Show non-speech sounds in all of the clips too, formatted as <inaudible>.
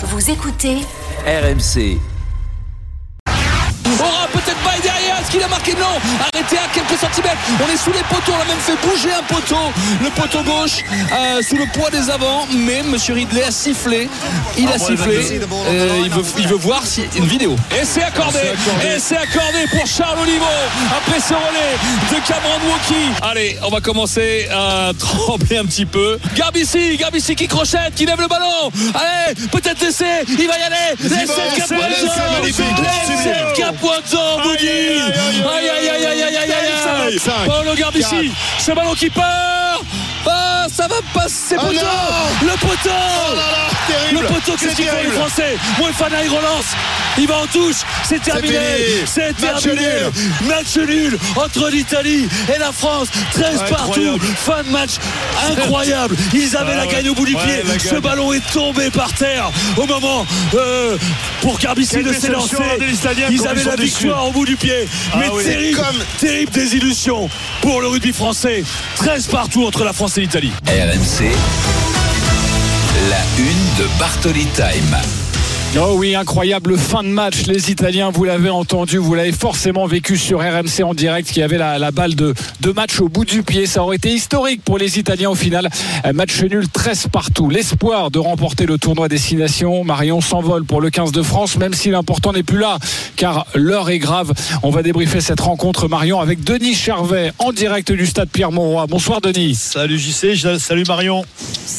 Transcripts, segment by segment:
Vous écoutez RMC. Peut-être pas derrière, est-ce qu'il a marqué Non, arrêté à quelques centimètres. On est sous les poteaux, on a même fait bouger un poteau, le poteau gauche, euh, sous le poids des avants. Mais Monsieur Ridley a sifflé, il a sifflé. Euh, il, veut, il veut voir si une vidéo. Et c'est accordé, et c'est accordé pour Charles Olivo après ce relais de Cameron Wauki. Allez, on va commencer à trembler un petit peu. Garbici, Garbici qui crochette, qui lève le ballon. Allez, peut-être l'essai, il va y aller. L'essai de Capuanzo, l'essai de Capuanzo, Boudi. Aïe, aïe, aïe, aïe, aïe, aïe, aïe, aïe. Paolo Garbici, ce ballon qui part. Ah, ça va passer Oh poteau Le poteau Oh là là, terrible. Le poteau, qu'est-ce qu'il font les. Français? Moefana, il relance Il va en touche C'est terminé. C'est Match terminé nul. Match nul entre l'Italie et la France 13 partout Incroyable. Fin de match incroyable <laughs> Ils avaient Ah la ouais. gagne au bout du Ouais, pied Ce ballon est tombé par terre au moment euh, pour Quelle de s'élancer Ils avaient la déçus. victoire au bout du pied Ah Mais oui. terrible Comme- Terrible désillusion pour le rugby français 13 partout entre la France et l'Italie RMC. La une de Bartoli Time. Oh oui, incroyable fin de match. Les Italiens, vous l'avez entendu, vous l'avez forcément vécu sur RMC en direct, qui avait la, la balle de, de match au bout du pied. Ça aurait été historique pour les Italiens au final. Un Match nul 13 partout. L'espoir de remporter le tournoi Destination. Marion s'envole pour le 15 de France, même si l'important n'est plus là, car l'heure est grave. On va débriefer cette rencontre, Marion, avec Denis Charvet en direct du stade Pierre-Mauroy. Bonsoir, Denis. Salut JC, je- salut Marion.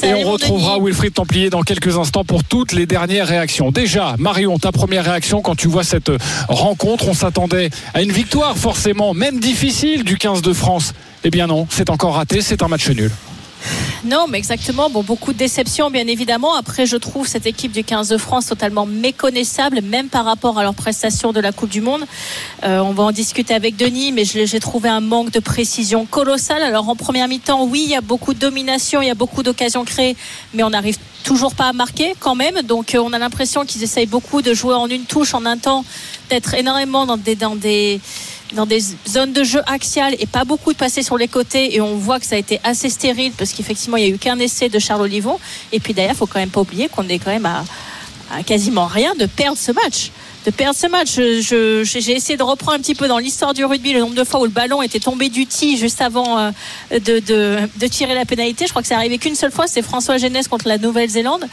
Et on retrouvera Wilfried Templier dans quelques instants pour toutes les dernières réactions. Déjà, Marion, ta première réaction quand tu vois cette rencontre, on s'attendait à une victoire forcément, même difficile du 15 de France. Eh bien non, c'est encore raté, c'est un match nul. Non, mais exactement. Bon, beaucoup de déceptions, bien évidemment. Après, je trouve cette équipe du 15 de France totalement méconnaissable, même par rapport à leurs prestations de la Coupe du Monde. Euh, on va en discuter avec Denis, mais j'ai trouvé un manque de précision colossal. Alors, en première mi-temps, oui, il y a beaucoup de domination, il y a beaucoup d'occasions créées, mais on n'arrive toujours pas à marquer quand même. Donc, euh, on a l'impression qu'ils essayent beaucoup de jouer en une touche, en un temps, d'être énormément dans des, dans des dans des zones de jeu axiales et pas beaucoup de passer sur les côtés. Et on voit que ça a été assez stérile parce qu'effectivement il y a eu qu'un essai de Charles Olivon. Et puis d'ailleurs faut quand même pas oublier qu'on est quand même à quasiment rien de perdre ce match de perdre ce match. Je- je- j'ai essayé de reprendre un petit peu dans l'histoire du rugby le nombre de fois où le ballon était tombé du tee juste avant euh, de, de, de tirer la pénalité. Je crois que c'est arrivé qu'une seule fois. C'est François Genès contre la Nouvelle-Zélande.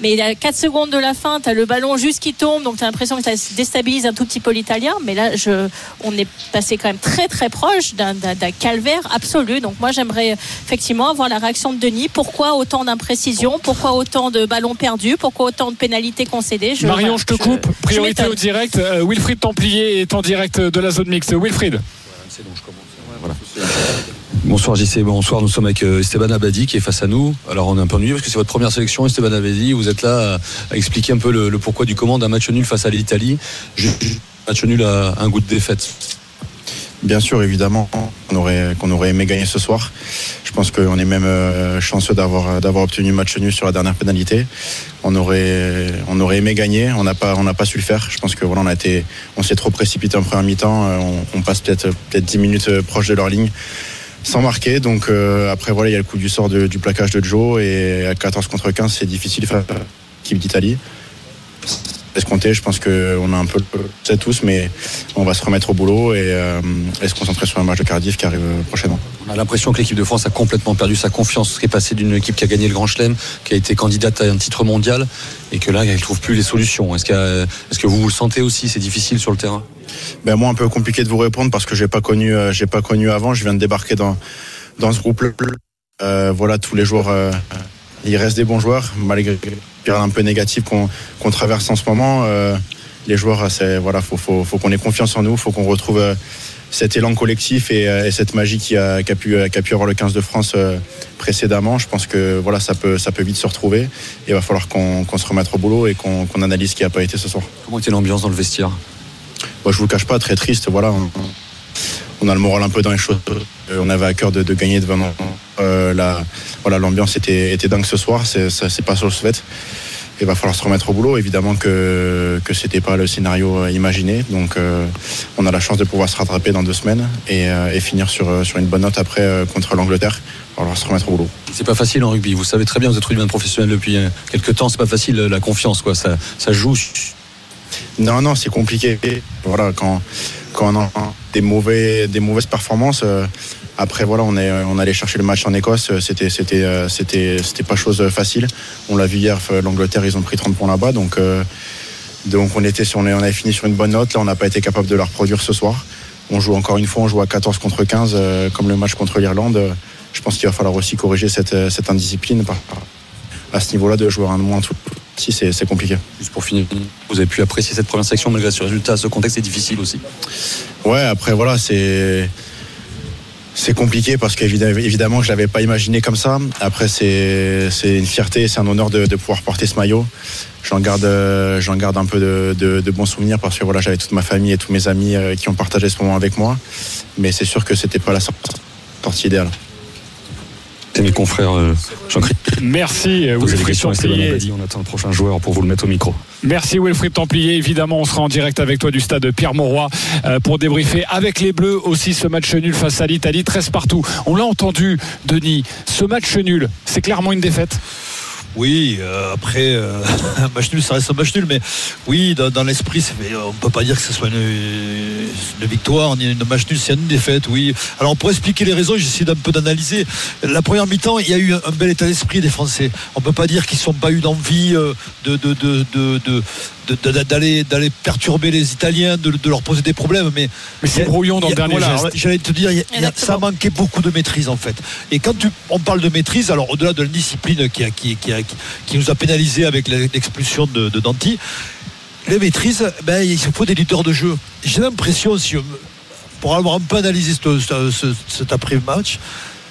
Mais il y a 4 secondes de la fin tu as le ballon juste qui tombe. Donc tu as l'impression que ça déstabilise un tout petit peu l'italien. Mais là je, on est passé quand même très très proche d'un calvaire absolu. Donc moi j'aimerais effectivement avoir la réaction de Denis. Pourquoi autant d'imprécisions? Pourquoi autant de ballons perdus? Pourquoi autant de pénalités concédées? Je- Marion, je te coupe. Priorité. Direct. Euh, Wilfried Templier est en direct de la zone mixte. Wilfried. Bonsoir JC, bonsoir, nous sommes avec euh, Esteban Abadi qui est face à nous. Alors on est un peu ennuyé parce que c'est votre première sélection Esteban Abadi, vous êtes là à, expliquer un peu le, pourquoi du comment d'un match nul face à l'Italie. Match nul à un goût de défaite. Bien sûr, évidemment, qu'on aurait, aimé gagner ce soir. Je pense qu'on est même euh, chanceux d'avoir, obtenu le match nul sur la dernière pénalité. On aurait, aimé gagner, on n'a pas, su le faire. Je pense que voilà, on on s'est trop précipité en première mi-temps. Euh, On, passe peut-être, peut-être 10 minutes euh, proche de leur ligne sans marquer. Donc après, voilà, il y a le coup du sort du plaquage de Joe et à 14 contre 15, c'est difficile face l'équipe d'Italie. Escompté, je pense qu'on a un peu le tous, mais on va se remettre au boulot et, euh, et se concentrer sur un match de Cardiff qui arrive euh, prochainement. On a l'impression que l'équipe de France a complètement perdu sa confiance, qui est passée d'une équipe qui a gagné le Grand Chelem, qui a été candidate à un titre mondial, et que là, elle ne trouve plus les solutions. Est-ce, que vous vous le sentez aussi C'est difficile sur le terrain? Ben moi, un peu compliqué de vous répondre parce que j'ai pas connu, euh, pas connu avant. Je viens de débarquer dans dans ce groupe. Euh, voilà, tous les jours, euh, il reste des bons joueurs malgré un peu négative qu'on traverse en ce moment. euh, les joueurs, voilà, faut faut, faut qu'on ait confiance en nous, faut qu'on retrouve euh, cet élan collectif et, euh, et cette magie qui a, qui a pu qui a pu avoir le 15 de France euh, précédemment. Je pense que voilà, ça peut ça peut vite se retrouver. Et il va falloir qu'on se remette au boulot et qu'on analyse ce qui a pas été ce soir. Comment était l'ambiance dans le vestiaire? Moi, je vous le cache pas, très triste. Voilà, on, on a le moral un peu dans les choses. Euh, on avait à cœur de, de gagner devant. Euh, la, voilà, l'ambiance était, était dingue ce soir. C'est, ça, c'est pas sur le fait. il va falloir se remettre au boulot. Évidemment que que c'était pas le scénario euh, imaginé, donc euh, on a la chance de pouvoir se rattraper dans deux semaines et, euh, et finir sur sur une bonne note après contre l'Angleterre. Il va falloir se remettre au boulot. C'est pas facile en rugby. Vous savez très bien, vous êtes rugbyman professionnel depuis quelques temps. C'est pas facile la confiance, quoi. Ça, ça joue. Non, non, c'est compliqué. Voilà, quand, quand on a des, mauvais, des mauvaises performances, euh, après, voilà, on est, on allait chercher le match en Écosse. euh, C'était, euh, pas chose facile. On l'a vu hier, euh, l'Angleterre, ils ont pris 30 points là-bas. Donc, euh, on, était on avait fini sur une bonne note. Là, on n'a pas été capable de la reproduire ce soir. On joue encore une fois, on joue à 14 contre 15, euh, comme le match contre l'Irlande. Euh, Je pense qu'il va falloir aussi corriger cette, euh, indiscipline. À ce niveau-là, de jouer un moins tout. Si, c'est, compliqué. Juste pour finir, vous avez pu apprécier cette première section malgré ce résultat. Ce contexte est difficile aussi. Ouais, après voilà, c'est c'est compliqué parce qu'évidemment évidemment, je l'avais pas imaginé comme ça. Après c'est une fierté, c'est un honneur de, de pouvoir porter ce maillot. J'en garde j'en garde un peu de, de- de bons souvenirs parce que voilà, j'avais toute ma famille et tous mes amis euh, qui ont partagé ce moment avec moi. Mais c'est sûr que c'était pas la sor- sortie idéale. C'est mes confrères euh, Jean-Christophe. Merci Wilfried Templier. On attend le prochain joueur pour vous le mettre au micro. Merci Wilfried Templier. Évidemment, on sera en direct avec toi du stade Pierre Mauroy euh, pour débriefer avec les Bleus aussi ce match nul face à l'Italie, 13 partout. On l'a entendu, Denis. Ce match nul, c'est clairement une défaite. Oui, euh, après, euh, un <laughs> match nul, ça reste un match nul, mais oui, dans, dans l'esprit, euh, on ne peut pas dire que ce soit une, une victoire ni une match nul, c'est une défaite, oui. Alors, pour expliquer les raisons, j'essaie d'un peu d'analyser. La première mi-temps, il y a eu un, un bel état d'esprit des Français. On ne peut pas dire qu'ils ne sont pas eu d'envie euh, de, de, de, de, de- de- de- d'aller d'aller perturber les Italiens, de, de leur poser des problèmes, mais Mais c'est brouillon dans le dernier voilà, J'allais te dire, y a- y a- ça manquait beaucoup de maîtrise en fait. Et quand tu, on parle de maîtrise, alors au-delà de la discipline qui, a- qui, qui, a- qui- nous a pénalisé avec l'expulsion de, Danti, les maîtrises, ben, il faut des leaders de jeu. J'ai l'impression, si on- pour avoir un peu analysé ce- ce- ce- cet après-match,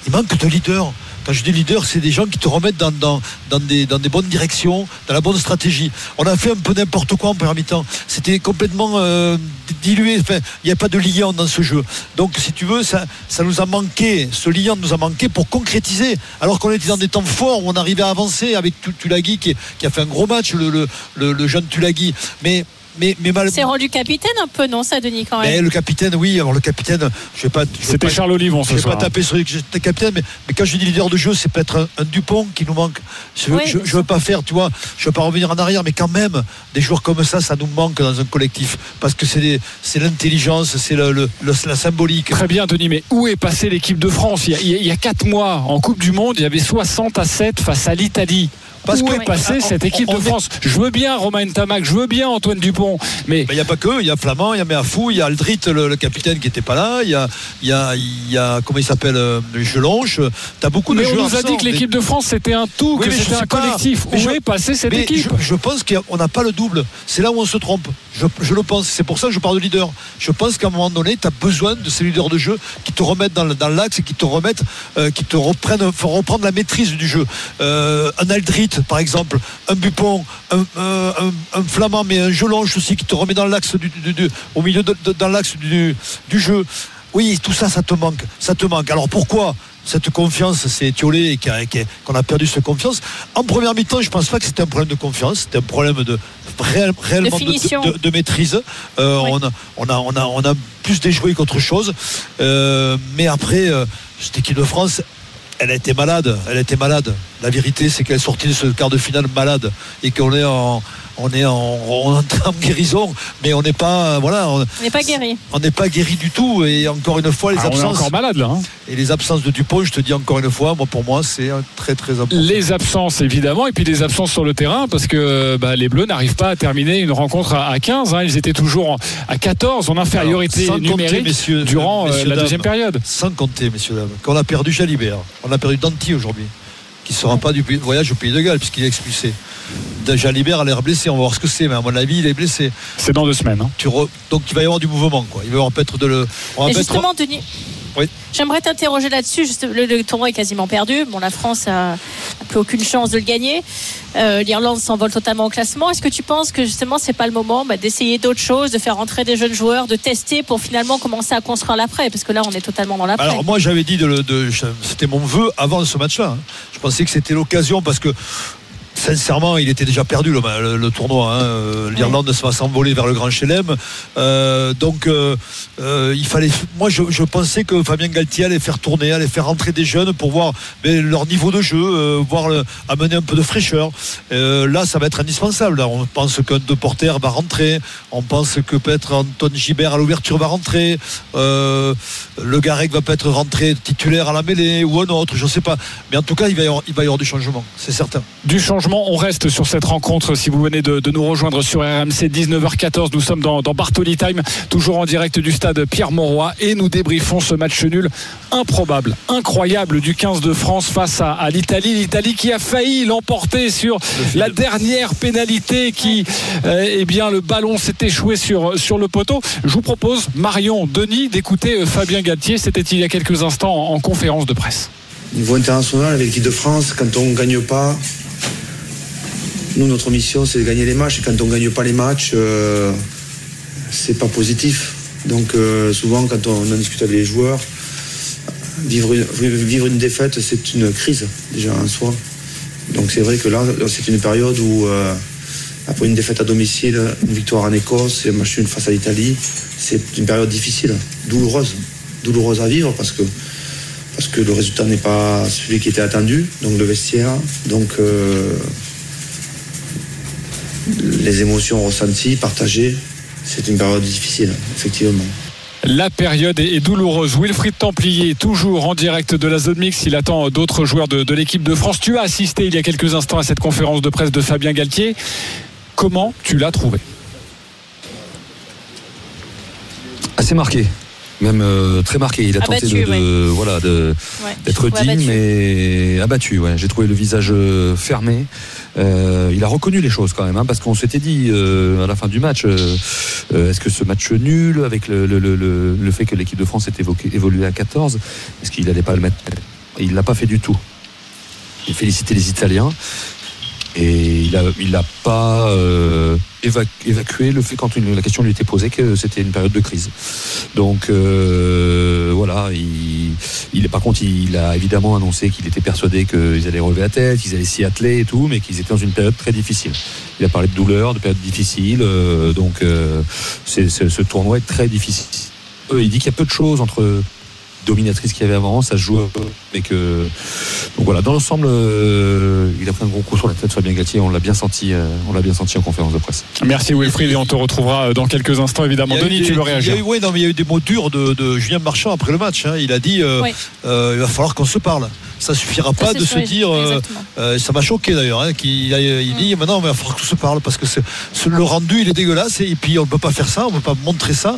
il manque de leaders. Quand je dis leader, c'est des gens qui te remettent dans, dans, dans, des, dans des bonnes directions, dans la bonne stratégie. On a fait un peu n'importe quoi en première mi-temps. C'était complètement euh, dilué. Enfin, il n'y a pas de lien dans ce jeu. Donc, si tu veux, ça, ça nous a manqué. Ce lien nous a manqué pour concrétiser. Alors qu'on était dans des temps forts où on arrivait à avancer avec Tu- Tulagi qui, qui a fait un gros match, le, le, le- le jeune Tulagi. Mais, mais, mais mal, C'est rendu capitaine un peu, non, ça, Denis, quand mais même le capitaine, oui, alors le capitaine, je vais pas. je C'était pas- Charles Olivon je ce vais pas soir. taper sur le capitaine, mais, mais quand je dis leader de jeu, c'est peut-être un, un Dupont qui nous manque. Je, veux- Oui, je, je veux pas faire, tu vois, je veux pas revenir en arrière, mais quand même, des joueurs comme ça, ça nous manque dans un collectif. Parce que c'est l'intelligence, c'est le, le- le- la symbolique. Très bien, Denis, mais où est passée l'équipe de France? Il y, a, il y a- il y a quatre mois, en Coupe du Monde, il y avait 60 à 7 face à l'Italie. Parce où que- est passée cette on- équipe on de France Je veux bien Romain Tamac, je veux bien Antoine Dupont, mais Il n'y a pas que, il y a Flamand, il y a Méafou, il y a Aldrit, le, le capitaine qui n'était pas là, il y a, il y a, il y a comment il s'appelle, euh, Gelonche. Tu as beaucoup Mais de on joueurs. nous a dit que l'équipe de France c'était un tout, Oui, que mais c'était un collectif. Mais Où est passée cette Mais équipe je, je pense qu'on n'a pas le double. C'est là où on se trompe. Je, je le pense. C'est pour ça que je parle de leader. Je pense qu'à un moment donné, tu as besoin de ces leaders de jeu qui te remettent dans, dans l'axe et qui te remettent, euh, qui te reprennent, font reprendre la maîtrise du jeu. Euh, un Aldrit, par exemple, un Bupon, un, euh, un- un Flamand, mais un Gelonche aussi qui te remet dans l'axe du, du- du- au milieu de, de- dans l'axe du, du jeu. Oui, tout ça, ça te manque. Ça te manque. Alors pourquoi cette confiance, a- qui a- qu'on a perdu cette confiance? En première mi-temps, je pense pas que c'était un problème de confiance, c'était un problème de réel- réellement de, finition. de- de maîtrise. Euh, Oui. on, a, on, a, on, a, on a plus déjoué qu'autre chose. Euh, mais après, euh, cette équipe de France, elle a été malade. Elle a été malade. La vérité, c'est qu'elle est sortie de ce quart de finale malade et qu'on est en. On est en, on est en guérison, mais on n'est pas, voilà, on n'est pas guéri. on n'est pas guéri du tout. Et encore une fois, les Ah, on est absences encore malade là. hein. et les absences de Dupont, je te dis encore une fois, moi pour moi, c'est un très très important. Les absences évidemment, et puis les absences sur le terrain, parce que bah, les Bleus n'arrivent pas à terminer une rencontre à, à 15. hein. Ils étaient toujours à 14 en infériorité Alors, sans compter, numérique messieurs- durant euh, la dames, deuxième période. Sans compter, messieurs dames, qu'on a perdu Jalibert, on a perdu Danti aujourd'hui, qui ne sera pas du voyage au pays de Galles puisqu'il est expulsé. Jalibert a l'air blessé, on va voir ce que c'est, mais à mon avis, il est blessé. C'est dans deux semaines. hein. Tu re- Donc il va y avoir du mouvement, quoi. Il va y avoir peut-être de le. on va Et peut-être- justement, Denis, Oui. j'aimerais t'interroger là-dessus. Juste, Le, le tournoi est quasiment perdu. Bon, la France a, n'a plus aucune chance de le gagner. Euh, L'Irlande s'envole totalement au classement. Est-ce que tu penses que justement, c'est pas le moment bah, d'essayer d'autres choses, de faire rentrer des jeunes joueurs, de tester pour finalement commencer à construire l'après? Parce que là, on est totalement dans l'après. Alors moi j'avais dit de, c'était mon vœu avant ce match-là. hein. Je pensais que c'était l'occasion parce que sincèrement, il était déjà perdu le, le- le tournoi. hein. L'Irlande se va s'envoler vers le Grand Chelem. Euh, donc, euh, euh, il fallait. Moi, je, je pensais que Fabien Galtier allait faire tourner, allait faire rentrer des jeunes pour voir leur niveau de jeu, euh, voir le- amener un peu de fraîcheur. Là, ça va être indispensable. Là, on pense qu'un de Porter va rentrer. On pense que peut-être Anton Gibert à l'ouverture va rentrer. Le Garec va peut-être rentrer titulaire à la mêlée ou un autre, je ne sais pas. Mais en tout cas, il va y avoir, il va y avoir du changement, c'est certain. Du changement, on reste sur cette rencontre. Si vous venez de, de nous rejoindre sur RMC 19h14, nous sommes dans, dans Bartoli Time, toujours en direct du stade Pierre Mauroy, et nous débriefons ce match nul improbable, incroyable du 15 de France face à, à l'Italie. L'Italie qui a failli l'emporter sur la dernière pénalité, qui, euh, eh bien, le ballon s'est échoué sur, sur le poteau. Je vous propose, Marion, Denis, d'écouter euh, Fabien Galtier. C'était il y a quelques instants en- en conférence de presse. Niveau international, avec l'équipe de France, quand on ne gagne pas, nous, notre mission, c'est de gagner les matchs. Et quand on ne gagne pas les matchs, euh, c'est pas positif. Donc, euh, souvent, quand on en discute avec les joueurs, vivre une, vivre une défaite, c'est une crise, déjà en soi. Donc, c'est vrai que là, c'est une période où, euh, après une défaite à domicile, une victoire en Écosse et un face à l'Italie, c'est une période difficile, douloureuse. Douloureuse à vivre parce que parce que le résultat n'est pas celui qui était attendu, donc le vestiaire, donc euh, les émotions ressenties, partagées, c'est une période difficile, effectivement. La période est douloureuse. Wilfried Templier, toujours en direct de la zone mix. Il attend d'autres joueurs de, de l'équipe de France. Tu as assisté il y a quelques instants à cette conférence de presse de Fabien Galtier. Comment tu l'as trouvé? Assez marqué. Même euh, très marqué. Il a tenté Abattu, de, de- voilà, de, d'être digne, mais abattu. Ouais. J'ai trouvé le visage euh, fermé. Euh, il a reconnu les choses quand même, hein, parce qu'on s'était dit euh, à la fin du match, est-ce que ce match nul, avec le, le, le, le- le fait que l'équipe de France est évoqué, évolué à 14, est-ce qu'il n'allait pas le mettre? Et il l'a pas fait du tout. Il félicitait les Italiens. Et il a, il a pas euh, évac- évacué le fait quand une- la question lui était posée que c'était une période de crise. Donc euh, voilà, il, il, par contre, il a évidemment annoncé qu'il était persuadé qu'ils allaient relever la tête, qu'ils allaient s'y atteler et tout, mais qu'ils étaient dans une période très difficile. Il a parlé de douleur, de période difficile, euh, donc euh, ce tournoi est très difficile. Euh, il dit qu'il y a peu de choses entre dominatrice qu'il y avait avant, ça se joue un peu, mais que donc voilà, dans l'ensemble, euh, il a pris un gros coup sur la tête, Fabien Galtier, on l'a bien senti, euh, on l'a bien senti en conférence de presse. Merci Wilfried et on te retrouvera euh, dans quelques instants évidemment. Denis, des- tu veux il y a réagir eu- ouais, non, mais il y a eu des mots durs de, de Julien Marchand après le match. hein. Il a dit euh, Oui. euh, il va falloir qu'on se parle. Ça suffira pas de se dire. ça m'a choqué d'ailleurs. hein, qu'il il dit maintenant il va falloir qu'on se parle parce que le rendu il est dégueulasse et, puis on peut pas faire ça, on peut pas montrer ça.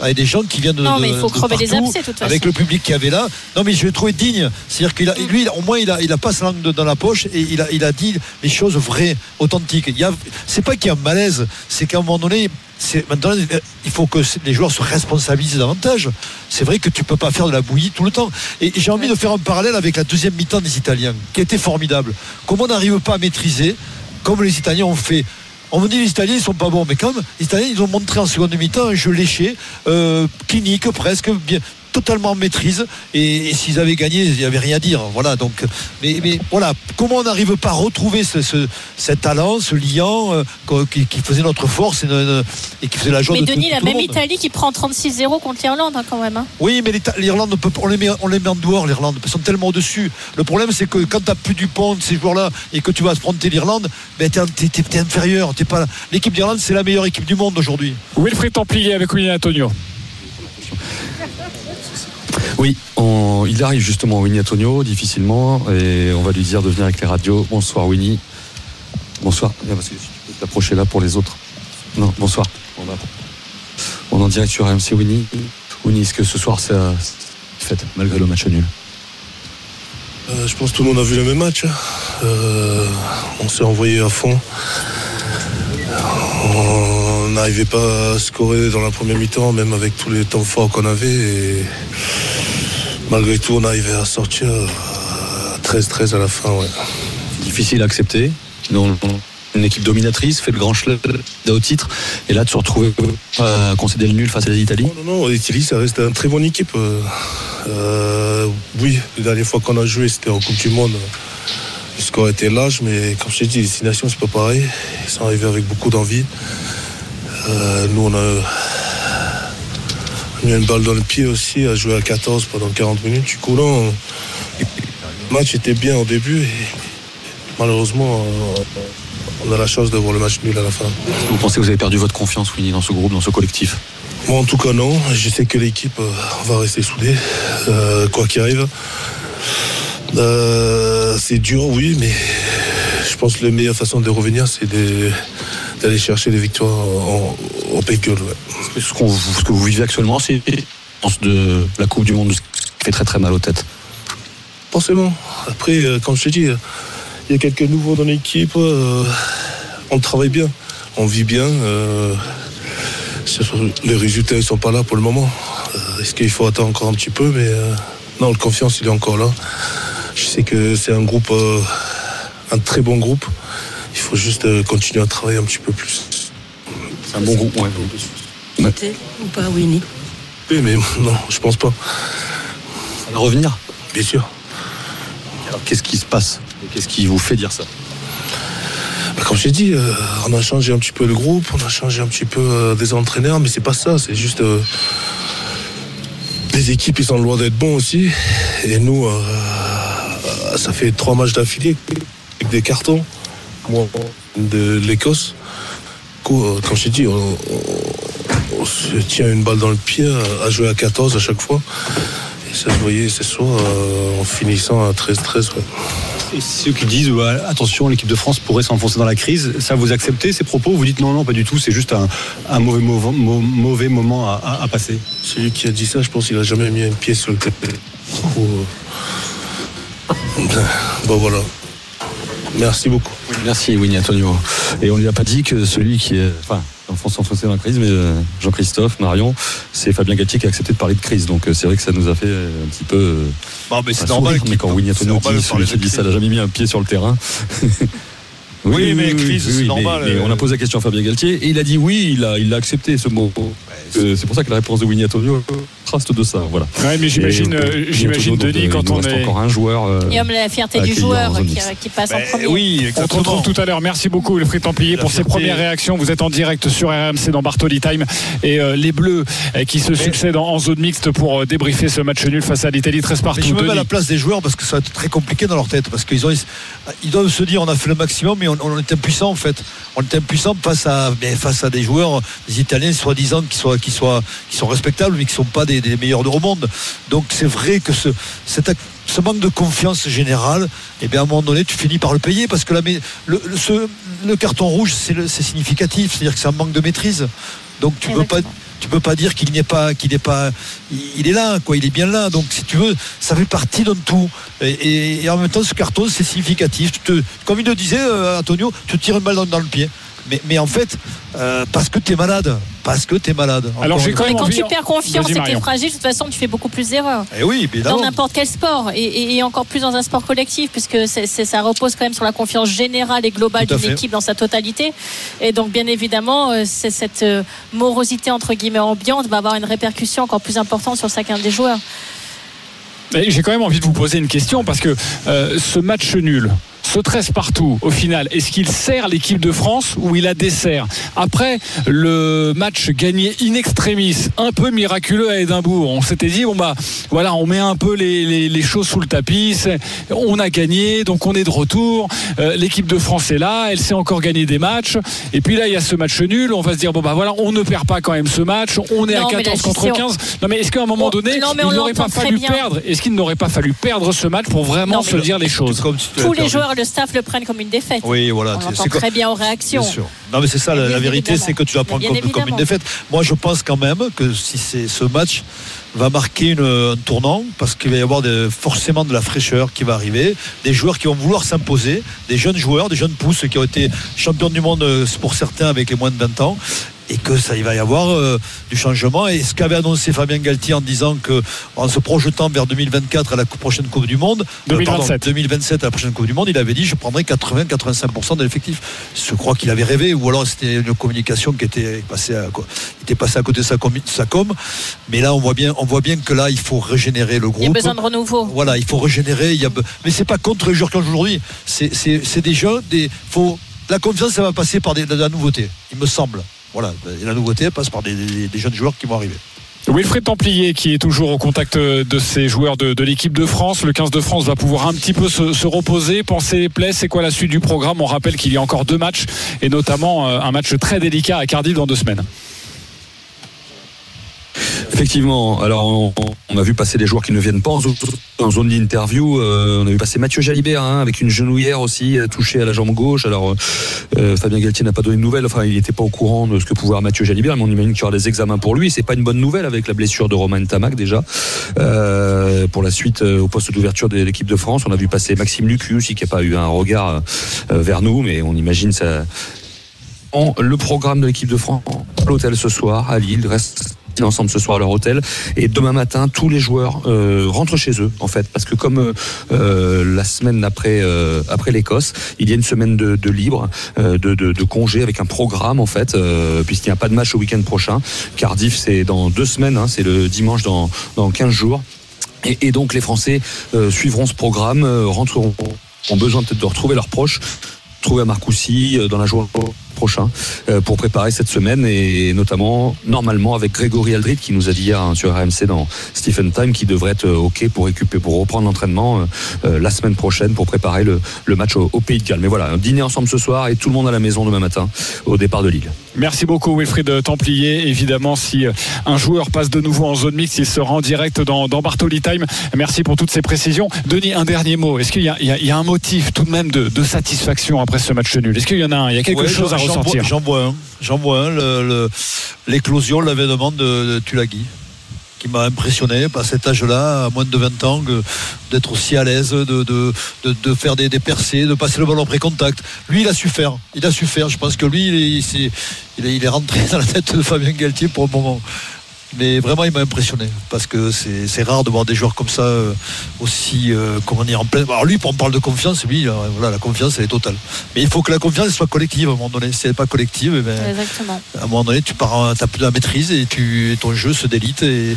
Avec des gens qui viennent de. Non, mais il faut crever les partout, abcès, de toute Avec le public qu'il y avait là. Non, mais je l'ai trouvé digne. C'est-à-dire qu'il a, lui, au moins, il a, il a pas sa langue dans la poche et il a, il a dit les choses vraies, authentiques. Il y a, c'est pas qu'il y a un malaise, c'est qu'à un moment donné, c'est maintenant, il faut que les joueurs se responsabilisent davantage. C'est vrai que tu peux pas faire de la bouillie tout le temps. Et j'ai envie de faire un parallèle avec la deuxième mi-temps des Italiens, qui était formidable. Comment on n'arrive pas à maîtriser, comme les Italiens ont fait. On me dit les Italiens ils sont pas bons, mais quand même, les Italiens ils ont montré en seconde mi-temps un jeu léché, euh, clinique presque, bien, totalement en maîtrise. Et, et s'ils avaient gagné, il n'y avait rien à dire. Voilà. Donc, mais, mais voilà, comment on n'arrive pas à retrouver ce, ce- cet talent, ce liant euh, qui, qui faisait notre force et, ne- et qui faisait la joie Mais de tout- Denis, de la tout même. Italie qui prend 36-0 contre l'Irlande hein, quand même. hein. Oui, mais l'Irlande, on peut- on les, met, on les met en dehors, l'Irlande. Ils sont tellement au-dessus. Le problème, c'est que quand tu n'as plus du pont de ces joueurs-là et que tu vas affronter l'Irlande, ben, tu es, inférieur. T'es pas... L'équipe d'Irlande, c'est la meilleure équipe du monde aujourd'hui. Wilfried Templier avec William Antonio. Oui, il arrive justement Winnie Antonio, difficilement, et on va lui dire de venir avec les radios. Bonsoir Winnie. Bonsoir. Ah, parce que tu peux t'approcher là pour les autres. Non, bonsoir. On, on est en direct sur AMC Winnie. Winnie, est-ce que ce soir c'est fête, malgré le match nul? Euh, je pense que tout le monde a vu le même match. hein. Euh, on s'est envoyé à fond. On n'arrivait pas à scorer dans la première mi-temps, même avec tous les temps forts qu'on avait. Malgré tout, on arrivait à sortir euh, 13-13 à la fin. ouais. Difficile à accepter. Non, non. Une équipe dominatrice, fait le grand chelem au titre, et là de se retrouver à concéder le nul face à l'Italie. Non, non, l'Italie, ça reste une très bonne équipe. Euh, euh, oui, la dernière fois qu'on a joué, c'était en Coupe du Monde. le score était large, mais comme je t'ai dit, les Six Nations, c'est pas pareil. Ils sont arrivés avec beaucoup d'envie. Euh, nous, on a mis une balle dans le pied aussi, à jouer à 14 pendant 40 minutes. Du coup, là, on- le match était bien au début. Et malheureusement, euh, on a la chance d'avoir le match nul à la fin. Vous pensez que vous avez perdu votre confiance, Winnie, dans ce groupe, dans ce collectif? Moi, en tout cas, non. Je sais que l'équipe euh, va rester soudée, euh, quoi qu'il arrive. Euh, c'est dur, oui, mais je pense que la meilleure façon de revenir, c'est de- d'aller chercher des victoires en- Galles, ouais. Ce, que vous vivez actuellement, c'est de la Coupe du Monde, ce qui fait très très mal aux têtes. Forcément. Après, euh, comme je te dis, euh, il y a quelques nouveaux dans l'équipe. euh, on travaille bien, on vit bien. euh, les résultats ne sont pas là pour le moment. Euh, Est-ce qu'il faut attendre encore un petit peu Mais non, le confiance, il est encore là. Je sais que c'est un groupe, un très bon groupe. Il faut juste euh, continuer à travailler un petit peu plus. C'est un bon groupe, ouais. Ou pas, Winnie Oui, mais non, je pense pas. Ça va revenir? Bien sûr. Alors qu'est-ce qui se passe? Qu'est-ce qui vous fait dire ça? Bah, Comme je t'ai dit, euh, on a changé un petit peu le groupe, on a changé un petit peu euh, des entraîneurs, mais c'est pas ça, c'est juste euh, les équipes ils sont loin d'être bons aussi. Et nous, euh, ça fait trois matchs d'affilée avec des cartons. Moi, de l'Écosse. Euh, comme je dit, on, on- on se tient une balle dans le pied à, à jouer à 14 à chaque fois. Et ça se voyait ce soir euh, en finissant à 13-13. ouais. Et ceux qui disent attention, l'équipe de France pourrait s'enfoncer dans la crise, ça vous acceptez ces propos? Vous dites non, non, pas du tout, c'est juste un, un mauvais, mauvais, mauvais moment à, à- à passer. Celui qui a dit ça, je pense qu'il a jamais mis un pied sur le euh, Bon voilà. Merci beaucoup. Merci Winnie Antonio. Et on ne lui a pas dit que celui qui est. Enfin, enfant s'enfoncer dans la crise, mais euh, Jean-Christophe, Marion, c'est Fabien Galtier qui a accepté de parler de crise. Donc euh, c'est vrai que ça nous a fait euh, un petit peu. Non, mais c'est normal Mais quand Winnie Antonio parler celui qui de dit ça n'a jamais mis un pied sur le terrain. <laughs> Oui, mais crise, c'est normal, Mais, on a posé la question à Fabien Galtier et il a dit oui, il a, il a accepté ce mot. C'est pour ça que la réponse de Winnie Antonio traste de ça. Voilà. Ouais, mais j'imagine, euh, j'imagine, Denis, quand il on est- encore un joueur. euh, Guillaume, la fierté du joueur en qui, qui passe en Ben premier. oui, On te exactement. retrouve tout à l'heure. Merci beaucoup, Wilfried Templier, La pour ces fierté. premières réactions. Vous êtes en direct sur RMC dans Bartoli Time et euh, les Bleus euh, qui se succèdent en, en zone mixte pour euh, débriefer ce match nul face à l'Italie 13 partout. Mais je me mets à la place des joueurs parce que ça va être très compliqué dans leur tête. Parce qu'ils ont, ils doivent se dire on a fait le maximum, mais on, on est impuissant en fait. On est impuissant face à, mais face à des joueurs, des Italiens soi-disant qui, soient, qui, soient, qui sont respectables, mais qui ne sont pas des, des meilleurs au monde. Donc c'est vrai que ce, manque de confiance générale, eh bien, à un moment donné, tu finis par le payer parce que la, le, le- ce- le carton rouge, c'est significatif. C'est-à-dire que c'est un manque de maîtrise. Donc tu peux pas. Exactement. Tu peux pas dire qu'il n'est pas, qu'il n'est pas, il est là, quoi. Il est bien là. Donc, si tu veux, ça fait partie d'un tout. Et, et- et en même temps, ce carton, c'est significatif. Tu te, comme il le disait, euh, Antonio, tu te tires une balle dans, dans le pied. Mais, mais en fait, euh, parce que tu es malade. Parce que tu es malade. Alors, j'ai quand Mais même quand envie- tu perds confiance et que tu es fragile, de toute façon, tu fais beaucoup plus d'erreurs. Eh oui, Dans n'importe quel sport, et, et- et encore plus dans un sport collectif, puisque ça repose quand même sur la confiance générale et globale d'une équipe dans sa totalité. Et donc, bien évidemment, euh, c'est cette euh, morosité entre guillemets ambiante va avoir une répercussion encore plus importante sur chacun des joueurs. J'ai quand même envie de vous poser une question parce que euh, ce match nul, ce 13 partout, au final, est-ce qu'il sert l'équipe de France ou il la dessert Après le match gagné in extremis, un peu miraculeux à Édimbourg, on s'était dit, bon bah voilà, on met un peu les, les- les choses sous le tapis, on a gagné, donc on est de retour, Euh, l'équipe de France est là, elle sait encore gagner des matchs, et puis là il y a ce match nul, on va se dire, bon bah voilà, on ne perd pas quand même ce match, on est Non, à mais la 14 contre gestion- 15. Non mais est-ce qu'à un moment Oh, donné, non, mais on il n'aurait pas fallu bien. perdre? Est-ce qu'il n'aurait pas fallu perdre ce match pour vraiment Non, se dire les choses? Comme Tous les joueurs le staff le prennent comme une défaite. Oui, voilà. On c'est- l'entend très bien aux réactions. Bien sûr. Non, mais c'est ça, la, vérité, c'est que tu vas prendre comme, comme une défaite. Moi, je pense quand même que si c'est ce match va marquer une- un tournant, parce qu'il va y avoir de- forcément de la fraîcheur qui va arriver, des joueurs qui vont vouloir s'imposer, des jeunes joueurs, des jeunes pousses qui ont été champions du monde euh, pour certains avec les moins de 20 ans. Et que ça il va y avoir euh, du changement. Et ce qu'avait annoncé Fabien Galtier en disant que en se projetant vers 2024 à la prochaine Coupe du Monde, euh, 2027. 2027 à la prochaine Coupe du Monde, il avait dit je prendrai 80-85% de l'effectif. Je crois qu'il avait rêvé, ou alors c'était une communication qui était passée à, quoi, il était passé à côté de sa com, sa com. Mais là on voit bien, on voit bien que là il faut régénérer le groupe. Il y a besoin de renouveau. Voilà, il faut régénérer. Il y a... be- Mais c'est pas contre les joueurs qui aujourd'hui. C'est, c'est, c'est des jeunes. Des... Faut... La confiance, ça va passer par des- de la nouveauté, il me semble. Voilà, et la nouveauté passe par des, jeunes joueurs qui vont arriver. Wilfried Templier qui est toujours au contact de ces joueurs de, l'équipe de France. Le 15 de France va pouvoir un petit peu se, se reposer, penser les plaies. C'est quoi la suite du programme? On rappelle qu'il y a encore deux matchs et notamment euh, un match très délicat à Cardiff dans deux semaines. Effectivement, alors on, a vu passer des joueurs qui ne viennent pas en zone, d'interview. Euh, on a vu passer Mathieu Jalibert hein, avec une genouillère aussi euh, touchée à la jambe gauche. Alors euh, Fabien Galtier n'a pas donné de nouvelles. Enfin, il n'était pas au courant de ce que pouvait avoir Mathieu Jalibert, mais on imagine qu'il y aura des examens pour lui. C'est pas une bonne nouvelle avec la blessure de Romain Tamac déjà. Euh, pour la suite au poste d'ouverture de l'équipe de France, on a vu passer Maxime Lucu qui n'a pas eu un regard vers nous, mais on imagine ça. Le programme de l'équipe de France l'hôtel ce soir à Lille reste ensemble ce soir à leur hôtel. Et demain matin tous les joueurs euh, rentrent chez eux en fait. Parce que comme euh, euh, la semaine après euh, après l'Écosse il y a une semaine de, de libre euh, de, de, de congé avec un programme en fait euh, puisqu'il n'y a pas de match au week-end prochain. Cardiff c'est dans deux semaines hein, c'est le dimanche dans, dans 15 jours. Et, et donc les Français suivront ce programme rentreront ont besoin peut-être de retrouver leurs proches trouver à Marcoussis dans la journée prochain euh, pour préparer cette semaine et notamment normalement avec Grégory Aldrit qui nous a dit hier hein, sur RMC dans Stephen Time qui devrait être euh, ok pour récupérer pour reprendre l'entraînement euh, la semaine prochaine pour préparer le, le match au, au Pays de Galles. Mais voilà, un dîner ensemble ce soir et tout le monde à la maison demain matin au départ de Lille. Merci beaucoup Wilfried Templier. Évidemment, si un joueur passe de nouveau en zone mixte, il sera en direct dans, dans Bartoli Time. Merci pour toutes ces précisions. Denis, un dernier mot. Est-ce qu'il y, a- il y a- il y a un motif tout de même de, de satisfaction après ce match nul? Est-ce qu'il y en a un? Il y a quelque Ouais, chose à j'en- vois- J'en vois un. J'en vois un. L'éclosion, l'avènement de, de Tulagi qui m'a impressionné à cet âge-là, à moins de 20 ans, d'être aussi à l'aise, de, de, de, de faire des, des percées, de passer le ballon après contact. Lui, il a su faire. Il a su faire. Je pense que lui, il est, il est, il est rentré <laughs> dans la tête de Fabien Galtier pour le moment. Mais vraiment, il m'a impressionné parce que c'est rare de voir des joueurs comme ça euh, aussi, euh, comment dire, en plein. Alors lui, on parle de confiance, lui, euh, voilà, la confiance, elle est totale. Mais il faut que la confiance elle soit collective à un moment donné. Si elle n'est pas collective, eh Exactement. à un moment donné, tu pars, t'as plus de la maîtrise et, tu, et ton jeu se délite et,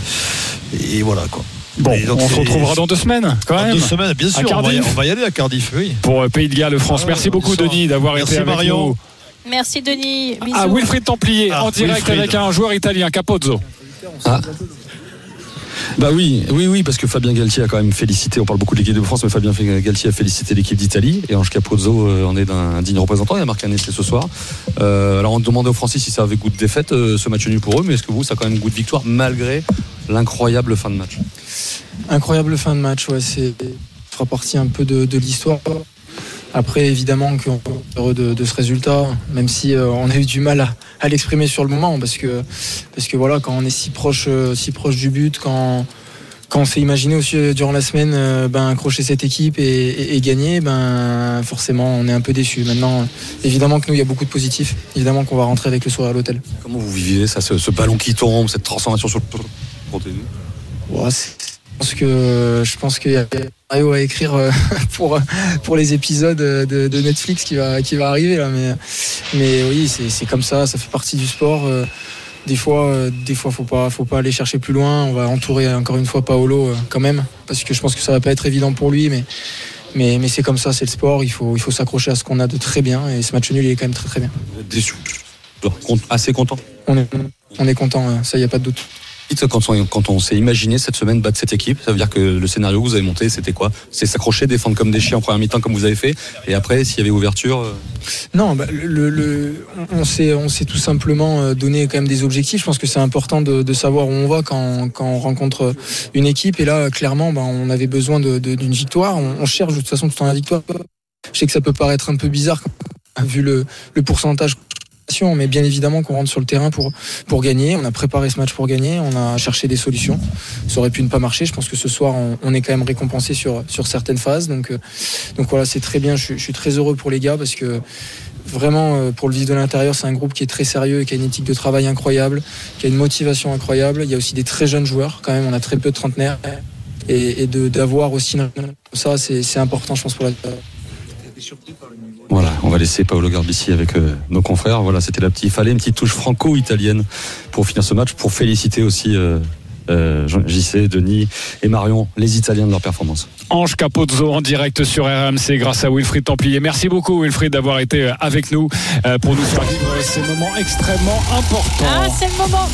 et voilà quoi. Bon, donc, on se retrouvera dans deux semaines, quand Dans même. deux semaines, bien À sûr. On va, y, Cardiff. on va y aller à Cardiff, oui. Pour euh, Pays de Galles, France. Ah, Merci beaucoup. Denis, d'avoir Merci, été avec Marion. nous. Merci Denis. Bisous. Ah, Wilfried Templier, Ah, en direct Wilfried. avec un joueur italien, Capozzo. Ah. Bah oui, oui, oui, parce que Fabien Galtier a quand même félicité, on parle beaucoup de l'équipe de France, mais Fabien Galtier a félicité l'équipe d'Italie, et Ange Capozzo euh, en est d'un digne représentant, il a marqué un essai ce soir. Euh, alors on demandait aux Français si ça avait goût de défaite, euh, ce match nul pour eux, mais est-ce que vous, ça a quand même goût de victoire, malgré l'incroyable fin de match Incroyable fin de match, ouais, c'est fera partie un peu de, l'histoire. Après, évidemment, qu'on est heureux de, ce résultat, même si on a eu du mal à, à l'exprimer sur le moment, parce que, parce que voilà, quand on est si proche, euh, si proche du but, quand, quand on s'est imaginé aussi euh, durant la semaine euh, ben, accrocher cette équipe et, et- et gagner, ben, forcément, on est un peu déçu. Maintenant, évidemment que nous, il y a beaucoup de positifs. Évidemment qu'on va rentrer avec le soir à l'hôtel. Comment vous vivez ça, ce, ce ballon qui tombe, cette transformation sur le Racontez-nous. Ouais, pense que je pense qu'il y a à écrire euh, <laughs> pour pour les épisodes de, de Netflix qui va qui va arriver là mais mais oui c'est comme ça ça fait partie du sport euh, des fois euh, des fois faut pas faut pas aller chercher plus loin on va entourer encore une fois Paolo quand même parce que je pense que ça va pas être évident pour lui mais mais, mais c'est comme ça, c'est le sport, il faut, il faut s'accrocher à ce qu'on a de très bien et ce match nul il est quand même très très bien. Déçu Assez content On est, on est content, euh, ça y a pas de doute. Quand on, s'est imaginé cette semaine battre cette équipe, ça veut dire que le scénario que vous avez monté, c'était quoi? C'est s'accrocher, défendre comme des chiens en première mi-temps comme vous avez fait, et après, s'il y avait ouverture, euh, Non, bah, on s'est tout simplement euh, donné quand même des objectifs. Je pense que c'est important de, savoir où on va quand, on rencontre une équipe. Et là, clairement, bah, on avait besoin d'une victoire. On, cherche de toute façon tout le temps la victoire. Je sais que ça peut paraître un peu bizarre vu le pourcentage. Mais bien évidemment qu'on rentre sur le terrain pour, gagner. On a préparé ce match pour gagner. On a cherché des solutions. Ça aurait pu ne pas marcher. Je pense que ce soir, on, est quand même récompensé sur, certaines phases. Donc, euh, donc voilà, c'est très bien. Je, suis- très heureux pour les gars parce que Vraiment, euh, pour le vivre de l'intérieur, c'est un groupe qui est très sérieux et qui a une éthique de travail incroyable, qui a une motivation incroyable. Il y a aussi des très jeunes joueurs, quand même, on a très peu de trentenaires. Et, et d'avoir aussi ça, c'est c'est important, je pense, pour la. Voilà, on va laisser Paolo Garbici avec euh, nos confrères. Voilà, c'était la petite. Il fallait une petite touche franco-italienne pour finir ce match, pour féliciter aussi euh, euh, JC, Denis et Marion, les Italiens de leur performance. Ange Capozzo en direct sur RMC grâce à Wilfried Templier. Merci beaucoup Wilfried d'avoir été euh, avec nous euh, pour nous faire vivre ces moments extrêmement importants. Ah, c'est le moment.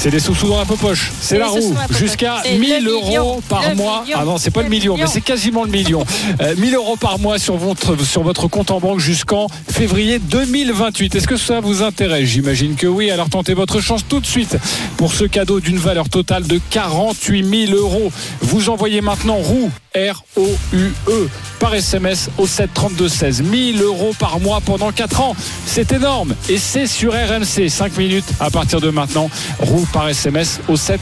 C'est des sous-sous dans la poche. C'est la roue. Jusqu'à C'est 1000 le euros par mois. Ah non, c'est pas le million, mais c'est quasiment le million. Euh, 1000 euros par mois sur votre, sur votre compte en banque jusqu'en février 2028. Est-ce que ça vous intéresse? J'imagine que oui. Alors tentez votre chance tout de suite pour ce cadeau d'une valeur totale de 48 000 euros. Vous envoyez maintenant roue. R-O-U-E par SMS au 7 32 16 1000 euros par mois pendant 4 ans. C'est énorme. Et c'est sur RMC 5 minutes à partir de maintenant. Roue par SMS au 7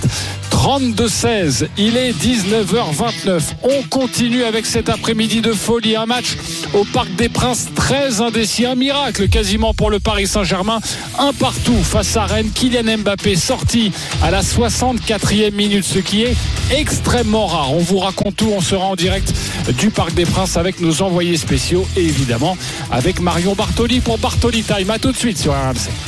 32 16 il est 19h29 on continue avec cet après-midi de folie. Un match au Parc des Princes très indécis. Un miracle quasiment pour le Paris Saint-Germain. Un partout face à Rennes. Kylian Mbappé sorti à la 64e minute ce qui est extrêmement rare. On vous raconte tout. On en direct du Parc des Princes avec nos envoyés spéciaux et évidemment avec Marion Bartoli pour Bartoli Time. À tout de suite sur RMC